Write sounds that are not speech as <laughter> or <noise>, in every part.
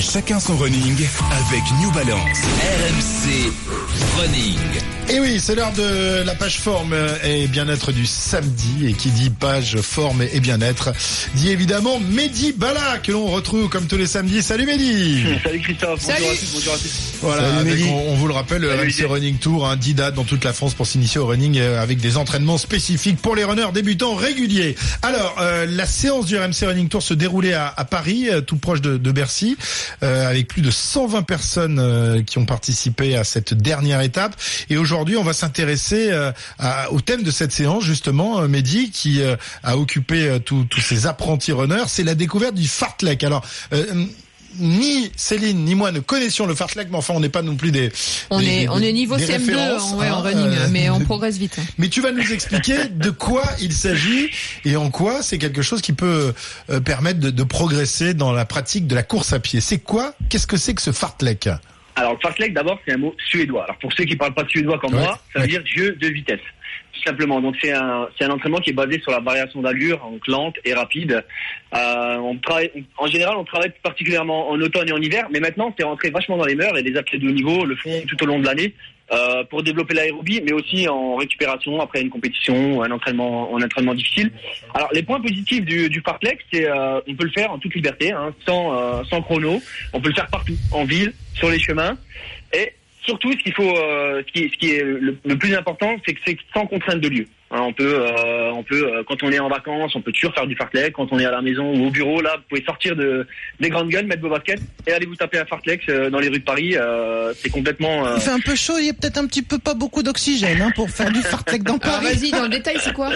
Chacun son running avec New Balance. RMC Running. Et oui, c'est l'heure de la page forme et bien-être du samedi. Et qui dit page forme et bien-être dit évidemment Mehdi Bala que l'on retrouve comme tous les samedis. Salut Mehdi <laughs> Salut Christophe, Salut. bonjour à tous, bonjour à tous. Voilà, Salut, avec, on, on vous le rappelle, le Salut, RMC Mehdi. Running Tour, hein, 10 dates dans toute la France pour s'initier au running euh, avec des entraînements spécifiques pour les runners débutants réguliers. Alors, euh, la séance du RMC Running Tour se déroulait à, à Paris, euh, tout proche de, de Bercy, euh, avec plus de 120 personnes euh, qui ont participé à cette dernière étape. Et aujourd'hui, on va s'intéresser euh, au thème de cette séance, justement, euh, Mehdi, qui euh, a occupé euh, tous ces apprentis runners. C'est la découverte du fartlek. Alors, ni Céline ni moi ne connaissions le fartlek, mais enfin, on n'est pas non plus des. On des- est, des- on est niveau des CM2 références, en, ouais, en hein, running, euh, mais on <laughs> progresse vite. mais tu vas nous expliquer de quoi il s'agit et en quoi c'est quelque chose qui peut euh, permettre de, de progresser dans la pratique de la course à pied. C'est quoi Qu'est-ce que c'est que ce fartlek? Alors le fartlek d'abord c'est un mot suédois. Alors pour ceux qui parlent pas suédois comme Ouais, moi, ça veut ouais. dire jeu de vitesse. Simplement. Donc c'est un c'est un entraînement qui est basé sur la variation d'allure, donc lente et rapide. Euh, on travaille en général on travaille particulièrement en automne et en hiver, mais maintenant c'est rentré vachement dans les mœurs et les athlètes de haut niveau le font tout au long de l'année. euh, pour développer l'aérobie, mais aussi en récupération après une compétition un entraînement, un entraînement difficile. Alors les points positifs du, du fartlek, c'est euh, on peut le faire en toute liberté, hein, sans, euh, sans chrono. On peut le faire partout, en ville, sur les chemins, et surtout ce qu'il faut, euh, ce, qui, ce qui est le, le plus important, c'est que c'est sans contrainte de lieu. Hein, on peut, euh, on peut, euh, quand on est en vacances, on peut toujours faire du fartlek. Quand on est à la maison ou au bureau, là, vous pouvez sortir de, des grandes gueules, mettre vos baskets et aller vous taper un fartlek euh, dans les rues de Paris. euh, c'est complètement. euh, Il fait un peu chaud, il y a peut-être un petit peu pas beaucoup d'oxygène hein, pour faire du fartlek dans <laughs> Paris. vas-y, dans le détail, c'est quoi?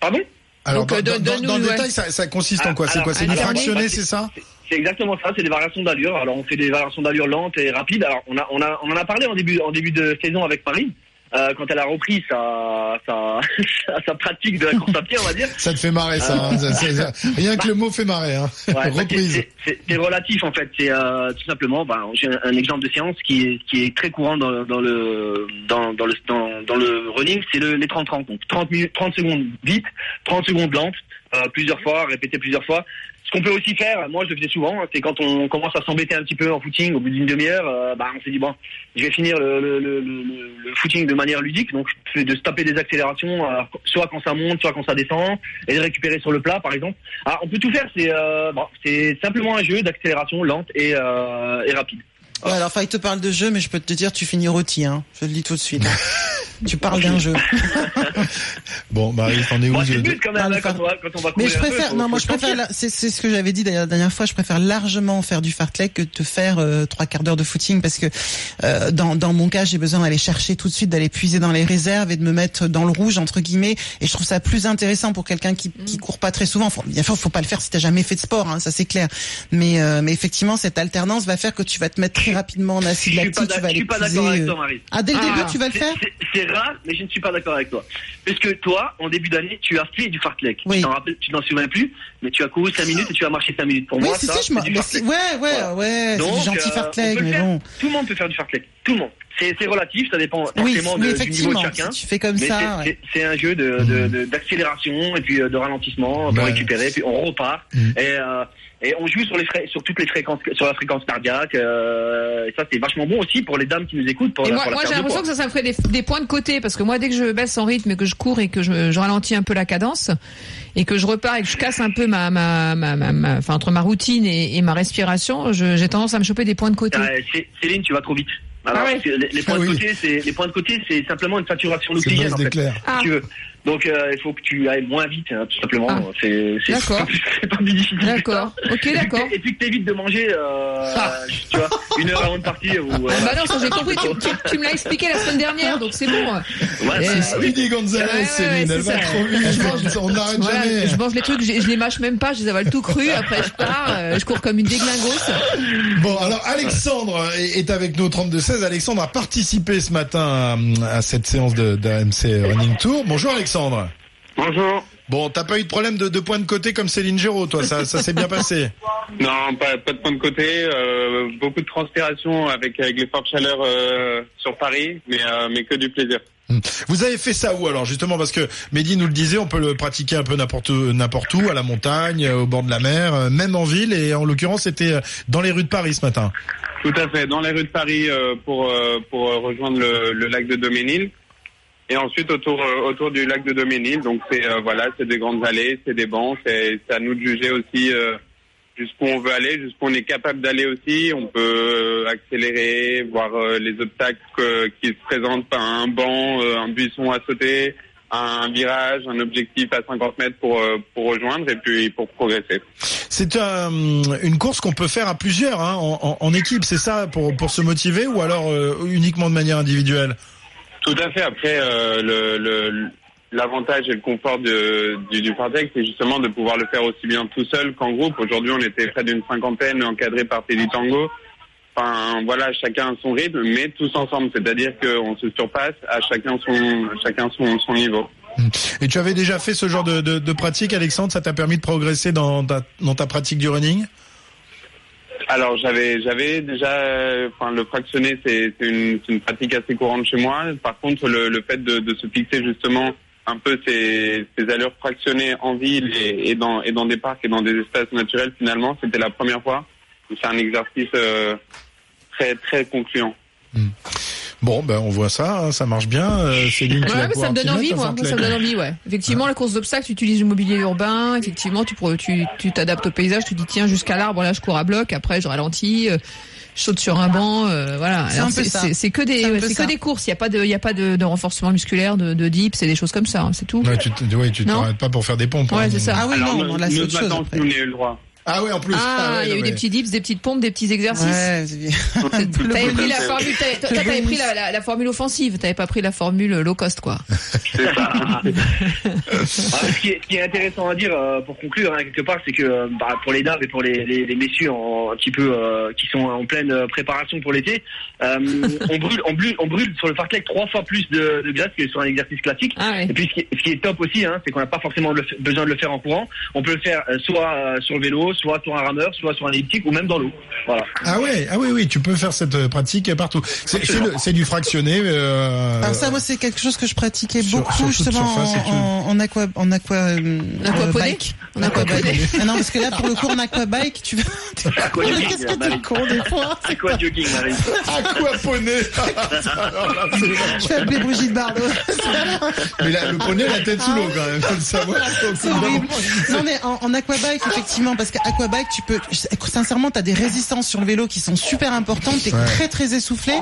Pardon? Alors Donc, dans, dans- donne-nous, dans le ouais. détail, ça, ça consiste en quoi? C'est quoi? C'est du fractionné, c'est ça? C'est exactement ça, c'est des variations d'allure. Alors on fait des variations d'allure lentes et rapides. Alors on a, on a, on en a parlé en début, en début de saison avec Paris. euh, quand elle a repris sa, sa, <laughs> sa, pratique de la course à pied, on va dire. Ça te fait marrer, ça. hein, ça- ça- ça- Rien <laughs> que le mot fait marrer. Hein. Ouais, Reprise. c'est- relatif en fait. C'est euh, tout simplement. Ben, J'ai un, un exemple de séance qui est qui est très courant dans, dans le dans, dans le dans, dans le running, c'est le, les 30-30. Donc 30 minutes, 30 secondes vite, 30 secondes lentes, euh, plusieurs fois, répéter plusieurs fois. Ce qu'on peut aussi faire, moi je le faisais souvent, hein, c'est quand on commence à s'embêter un petit peu en footing au bout d'une demi-heure, euh, bah, on s'est dit bon, je vais finir le, le, le, le, le footing de manière ludique, donc c'est de se taper des accélérations, euh, soit quand ça monte, soit quand ça descend, et de récupérer sur le plat par exemple. Alors on peut tout faire, c'est bon, c'est simplement un jeu d'accélération lente et, et rapide. Ouais, alors, il te parle de jeu, mais je peux te dire, tu finis rôti, hein. Je le dis tout de suite. <laughs> tu parles d'un jeu. <laughs> <laughs> Bon, Marie, t'en es où Bon, c'est le but quand même quand, on va, quand on va Mais je peu, préfère, non, moi je préfère, la- c'est c'est ce que j'avais dit d'ailleurs la dernière fois, je préfère largement faire du fartlek que de faire euh, trois quarts d'heure de footing parce que euh, dans, dans mon cas, j'ai besoin d'aller chercher tout de suite, d'aller puiser dans les réserves et de me mettre dans le rouge entre guillemets. Et je trouve ça plus intéressant pour quelqu'un qui, qui court pas très souvent. Faut, bien sûr, faut pas le faire si t'as jamais fait de sport, hein, ça c'est clair. Mais euh, mais effectivement, cette alternance va faire que tu vas te mettre très rapidement en Je acide lactique, tu vas je aller suis pas puiser. d'accord avec toi, Marie. Ah, dès le Ah. début, tu vas le faire C'est rare, mais je ne suis pas d'accord avec toi. Parce que toi, en début d'année, tu as fait du fartlek. Oui. Tu t'en souviens plus, mais tu as couru 5 minutes et tu as marché 5 minutes. Pour Oui, moi, si, ça, je c'est si- ouais, ouais, Voilà. ouais, c'est Donc, du gentil euh, fartlek, mais bon. Tout le monde peut faire du fartlek. Tout le monde. C'est c'est relatif, ça dépend Oui, forcément oui, de- du niveau de effectivement. chacun. Si tu fais comme Mais ça, c'est- ouais. c'est c'est un jeu de de- de- d'accélération et puis euh, de ralentissement pour Ouais. récupérer, puis on repart et euh, et on joue sur les frais, sur toutes les fréquences, sur la fréquence cardiaque. euh, et ça c'est vachement bon aussi pour les dames qui nous écoutent. Pour Et la, moi, pour la moi j'ai l'impression que ça, ça me ferait des, des points de côté parce que moi, dès que je baisse en rythme et que je cours et que je, je ralentis un peu la cadence et que je repars et que je casse un peu ma, ma, ma, ma- ma- enfin entre ma routine et, et ma respiration, j'ai tendance à me choper des points de côté. Euh, Cé- Céline, tu vas trop vite. Alors, Ah ouais. les, les points Ah de oui. côté, c'est les points de côté, c'est simplement une saturation base en fait. Ah. si tu veux. Donc euh, il faut que tu ailles moins vite, hein, tout simplement. Ah. C'est c'est D'accord. <laughs> c'est pas plus difficile. D'accord. Ok, d'accord. Et puis que t'évites de manger, euh, Ah. tu vois, <laughs> une heure avant de partir. Ou, euh, bah non, ça j'ai compris. Tu, tu- tu me l'as expliqué la semaine dernière, donc c'est bon. ouais, c'est- oui. Speedy Gonzalez, Ouais, ouais, Céline, c'est elle va trop vite. Je mange- On n'arrête Voilà, jamais. je mange les trucs, je, je les mâche même pas, je les avale tout cru. Après je pars, euh, je cours comme une déglingosse. Bon, alors Alexandre est avec nous au 32-16. Alexandre a participé ce matin à, à cette séance de, d'AMC Running Tour. Bonjour Alexandre. Bonjour. Bon, t'as pas eu de problème de, de point de côté comme Céline Géraud, toi, ça, ça s'est bien passé. <laughs> Non, pas, pas de point de côté. euh, beaucoup de transpiration avec, avec les fortes chaleurs euh, sur Paris, mais, euh, mais que du plaisir. Vous avez fait ça où alors justement? Parce que Mehdi nous le disait, on peut le pratiquer un peu n'importe n'importe où, à la montagne, euh, au bord de la mer, euh, même en ville et en l'occurrence c'était euh, dans les rues de Paris ce matin. Tout à fait, dans les rues de Paris euh, pour, pour rejoindre le, le lac de Doménil. Et ensuite autour, euh, autour du lac de Doménil. Donc c'est euh, voilà, c'est des grandes allées, c'est des bancs, c'est à nous de juger aussi euh, jusqu'où on veut aller, jusqu'où on est capable d'aller aussi. On peut euh, accélérer, voir euh, les obstacles euh, qui se présentent, un banc, euh, un buisson à sauter, un virage, un objectif à 50 mètres pour, euh, pour rejoindre et puis pour progresser. C'est un- une course qu'on peut faire à plusieurs, hein, en- en équipe, c'est ça, pour, pour se motiver ou alors euh, uniquement de manière individuelle? Tout à fait. Après, euh, l'avantage et le confort du, du c'est justement de pouvoir le faire aussi bien tout seul qu'en groupe. Aujourd'hui, on était près d'une cinquantaine encadrés par Teddy Tango. Enfin, voilà, chacun son rythme, mais tous ensemble. C'est-à-dire qu'on se surpasse à chacun son, chacun son, son niveau. Et tu avais déjà fait ce genre de, pratique, Alexandre? Ça t'a permis de progresser dans ta pratique du running? Alors j'avais j'avais déjà euh, enfin le fractionné c'est une, une pratique assez courante chez moi. Par contre le, le fait de, de se fixer justement un peu ces, ces allures fractionnées en ville et, et dans et dans des parcs et dans des espaces naturels finalement c'était la première fois. C'est un exercice euh, très très concluant. Bon, ben on voit ça, hein, ça marche bien. Euh, Céline, tu Ouais, mais ça me donne envie, moi. Ça me donne envie, ouais. Effectivement, la course d'obstacles, tu utilises le mobilier urbain. Effectivement, tu tu tu t'adaptes au paysage. Tu dis tiens jusqu'à l'arbre, là je cours à bloc. Après, je ralentis. euh, je saute sur un banc, euh, voilà. C'est que des, C'est ouais, que des courses. Il y a pas de, il y a pas de, de renforcement musculaire, de, de dips, c'est des choses comme ça. hein, c'est tout. Ouais, tu ouais, tu t'arrêtes pas pour faire des pompes. Ouais, hein. c'est ça. Ah oui, Alors non, non, là c'est autre chose après. on a eu le droit. Ah ouais, en plus. Ah, ouais, il y a eu mais- des petits dips, des petites pompes, des petits exercices. Ouais. <laughs> T'avais pris la formule, t'avais- pris la, la, la formule offensive, t'avais pas pris la formule low cost, quoi. C'est ça. <laughs> Ah, ce, qui est, ce qui est intéressant à dire euh, pour conclure hein, quelque part, c'est que euh, bah, pour les dames et pour les, les, les messieurs en, un petit peu euh, qui sont en pleine préparation pour l'été, euh, on brûle, on brûle, on brûle sur le fartlek trois fois plus de, de graisse que sur un exercice classique. Ah ouais. Et puis ce qui, est, ce qui est top aussi, hein, c'est qu'on n'a pas forcément le besoin de le faire en courant. On peut le faire euh, soit euh, sur le vélo, soit sur un rameur, soit sur un elliptique ou même dans l'eau. Voilà. Ah ouais, ah oui, oui, tu peux faire cette euh, pratique partout. C'est du fractionné. Euh, Alors ça, moi, c'est quelque chose que je pratiquais sur- beaucoup justement en, en, en aqua, en aqua, euh, En aquaponie bike. En aquaponie. Ah non, parce que là, pour le coup, en aquabike, tu vas. <laughs> Aquajogging, Qu'est-ce que t'es con des fois Aqua jogging, Marie. Aquaponé. Je vais <laughs> appeler Brigitte Bardot. <laughs> Mais là, le poney, la tête sous l'eau quand même, faut le savoir. C'est horrible. Non mais en, en aquabike effectivement parce qu'aquabike tu peux sincèrement tu as des résistances sur le vélo qui sont super importantes, tu es Ouais. très très essoufflé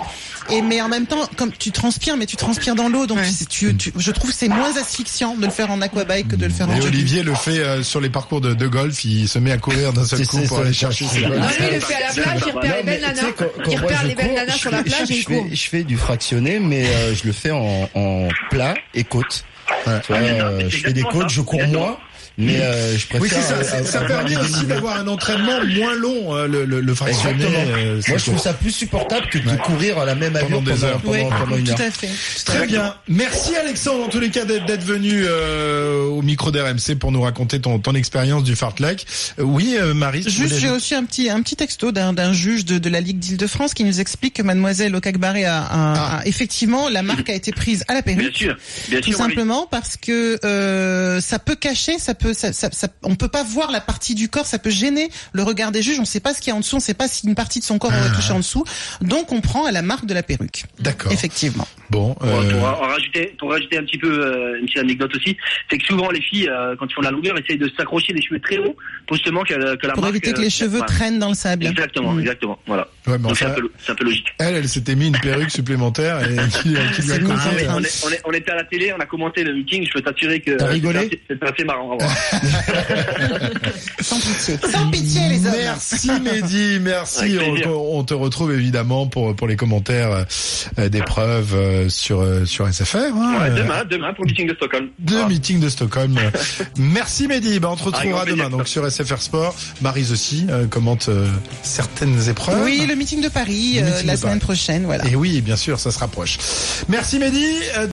et mais en même temps comme tu transpires mais tu transpires dans l'eau donc Ouais. tu, tu- je trouve que c'est moins asphyxiant de le faire en aquabike que de le faire en Et jogging. Olivier le fait euh, sur les parcours de, de golf, il se met à courir d'un seul coup pour aller chercher ses balles. Non, lui, il le fait à la plage, il repère les belles nanas. Il repère je les belles nanas je sur la fais- plage et il je fais, court. je fais du fractionné, mais euh, je le fais en, en plat et côte. Ouais. Tu vois, euh, je fais des côtes, je cours moins, mais euh, je préfère. Oui, c'est ça. euh, Ça permet aussi d'avoir un entraînement moins long, euh, le, le, le fractionné. Exactement. euh, c'est Moi, je trouve ça plus supportable que de courir à la même Pendant allure des pendant, heures. pendant, Ouais, pendant une tout heure. à fait. Très bien. Merci Alexandre en tous les cas d'être d'être venu euh, au micro d'RMC pour nous raconter ton, ton expérience du fartlek. Oui, euh, Marie. Juste, j'ai aussi un petit un petit texto d'un d'un juge de, de la Ligue d'Île-de-France qui nous explique que Mademoiselle Okakbaré a, a- a- effectivement la marque a été prise à la Bien perruque. sûr, bien Tout sûr. Simplement parce que euh, ça peut cacher, ça peut, ça, ça, ça- on peut pas voir la partie du corps, ça peut gêner le regard des juges. On sait pas ce qu'il y a en dessous, on sait pas si une partie de son corps aurait touché en dessous. Donc on prend à la marque de la perruque. D'accord. Effectivement. Bon. Pour, euh, pour en rajouter, pour rajouter un petit peu euh, une petite anecdote aussi, c'est que souvent les filles, euh, quand ils font de la longueur, essayent de s'accrocher les cheveux très hauts pour justement que, que la Pour marque, éviter que euh, les cheveux traînent dans le sable. Exactement, Mm. exactement. Voilà. Ouais, c'est un, un peu logique. elle, elle s'était mis une perruque <laughs> supplémentaire et qui, qui lui a on, est- on, est- on était à la télé, on a commenté le meeting. Je peux t'assurer que T'as rigolé c'était assez, marrant. <laughs> Sans pitié. Sans pitié les hommes. Merci Mehdi, merci. On, on te retrouve évidemment pour pour les commentaires euh, d'épreuves euh, sur euh, sur SFR. hein, Ouais, demain, demain pour le meeting de Stockholm. de Voilà. meeting de Stockholm. <laughs> Merci Mehdi. Ben, on te retrouvera demain donc sur SFR Sport. Marise aussi euh, commente euh, certaines épreuves. Oui, le meeting de Paris Le euh, meeting la de semaine Paris. prochaine, voilà. Et oui, bien sûr, ça se rapproche. Merci Mehdi. Euh,